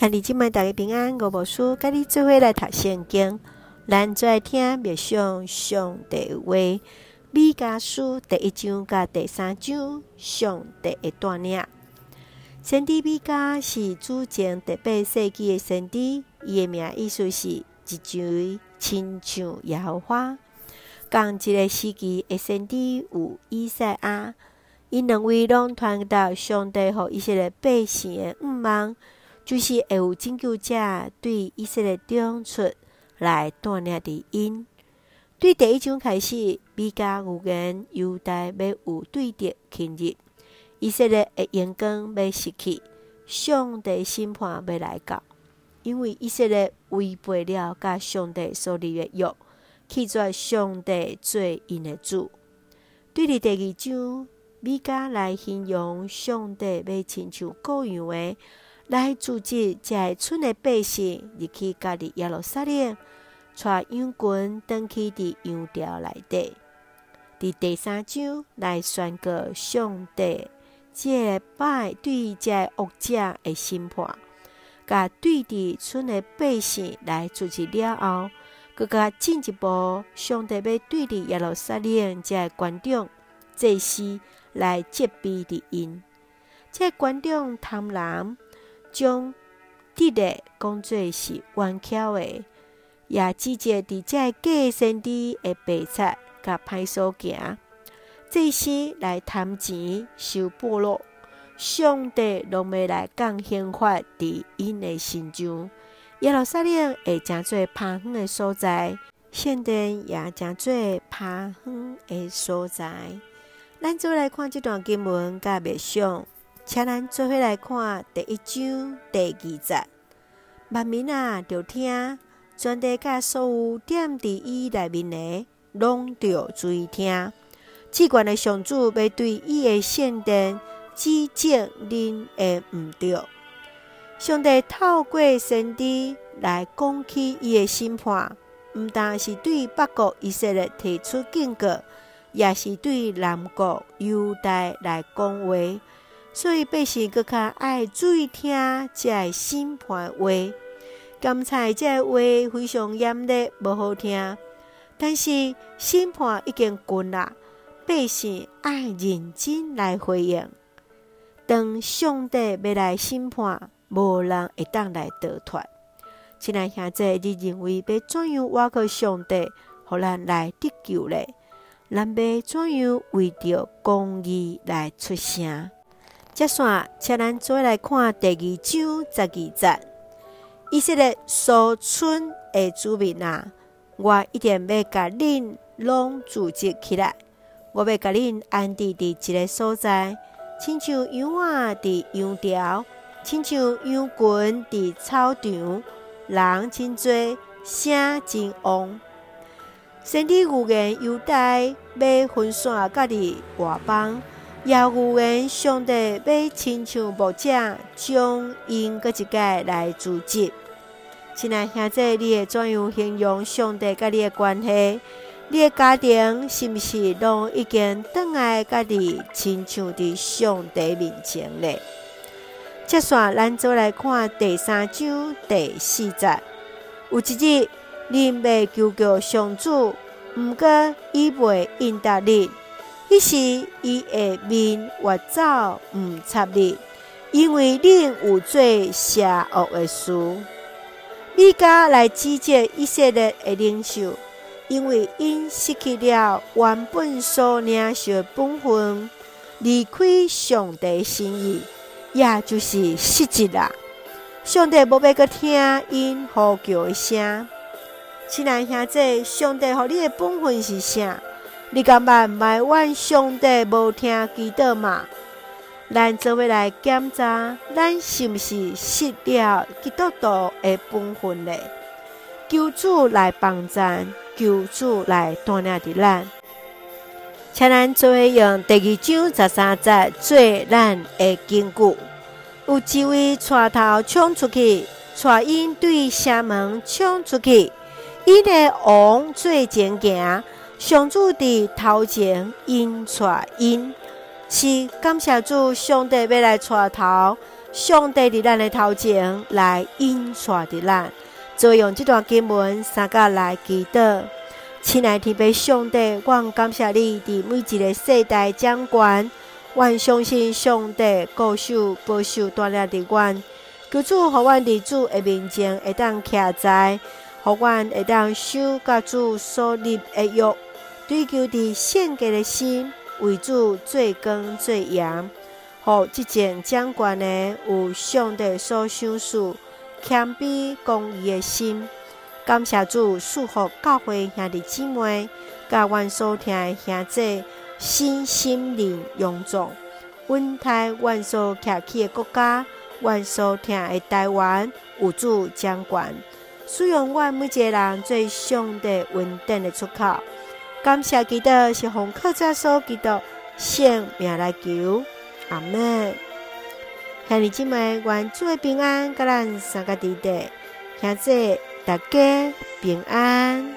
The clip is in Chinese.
兄弟姊妹大家平安，我无输，跟你做伙来读圣经。咱做来听默想上帝话，米迦书第一章甲第三章上帝的带领。先知米迦是主前第八世纪的先知，伊的名意思是一位亲像耶和华。同一个时期的先知有伊赛亚，因两位拢传达上帝予以色列百姓的愿望。就是会有拯救者对以色列中出来锻炼的因。对第一章开始，米迦预言犹大要有对敌侵入，以色列的荣光要失去，上帝审判要来到，因为以色列违背了甲上帝所立的约，弃绝上帝做因的主。对伫第二章，米迦来形容上帝要亲像羔羊的。来组织这村的百姓入去家里耶路撒冷，带羊群登去伫羊寮内底。伫第三章来宣告上帝这拜对这恶者的审判，甲对伫村的百姓来组织了后，更加进一步，上帝要对伫耶路撒冷这观众祭司来责备的因，这观众贪婪。将敌人讲做是顽强的，也指责伫遮假先知的白贼甲歹所行，这些来贪钱受报罗，上帝拢要来降刑法伫因的身上。耶路撒冷会成做趴远的所在，圣殿也成做趴远的所在。咱做来看这段经文甲默想。请咱做伙来看第一章第二节。万民啊，着听，全地甲所有踮伫伊内面的，拢着注意听。至悬的上主要对伊的圣殿指责恁的毋对。上帝透过先知来讲起伊的审判，毋但是对北国以色列提出警告，也是对南国犹大来讲话。所以百姓阁较爱注意听这审判话，甘菜这话非常严厉，无好听。但是审判已经过了，百姓爱认真来回应。当上帝要来审判，无人会当来逃脱。亲爱兄弟，你认为要怎样挖靠上帝，互咱来得救呢？咱要怎样为着公义来出声？接下，请咱再来看第二章十二节。以色列所村的居民啊，我一定要甲恁拢组织起来。我要甲恁安置伫一个所在，亲像羊仔伫羊条，亲像羊群伫草场，人真多，声真旺。先知预言犹大要分散家己外邦。也预言上帝要亲像牧者，将因搁一界来组织。亲爱兄弟，你会怎样形容上帝甲你的关系？你的家庭是毋是拢已经转来家己亲像伫上帝面前咧？接下咱做来看第三章第四节。有一日，恁要求告上主，毋过伊袂应答恁。彼时，伊的面越走毋插你，因为恁有做邪恶的事。米迦来指责以色列的领袖，因为因失去了原本所领受的本分，离开上帝心意，也就是失职啦。上帝无要阁听因呼叫的声。亲爱兄弟，上帝予你的本分是啥？你敢捌埋怨上帝无听祈祷吗？咱做伙来检查，咱是毋是失了基督徒的本分呢？求主来帮咱，求主来带领着咱。请咱做伙用第二章十三节做咱的根据。有一位带头冲出去，带因对城门冲出去，伊的王最前行。上主伫头前因带因，是感谢主，上帝要来带头，上帝伫咱的头前来引带着咱，就用这段经文三甲来祈祷。亲爱的天父上帝，我感谢你伫每一个世代掌管，我相信上帝固守保守带领着阮，求主，互阮伫主的面前会当徛在，互阮会当守甲主所立的约，追求伫圣洁的心，为主做光做盐，互即前掌权的有上帝所赏赐谦卑公义的心。感谢主赐福教会兄弟姊妹，甲阮所听的兄姐，心心灵勇壮，稳台阮所徛起的国家，阮所听的台湾有主掌权，使用阮每一个人最上帝稳定的出口。感谢基督是奉靠着所基督圣名来求，阿妹。兄弟姊妹，愿主的平安，甲咱三个弟弟兄姐。大家平安。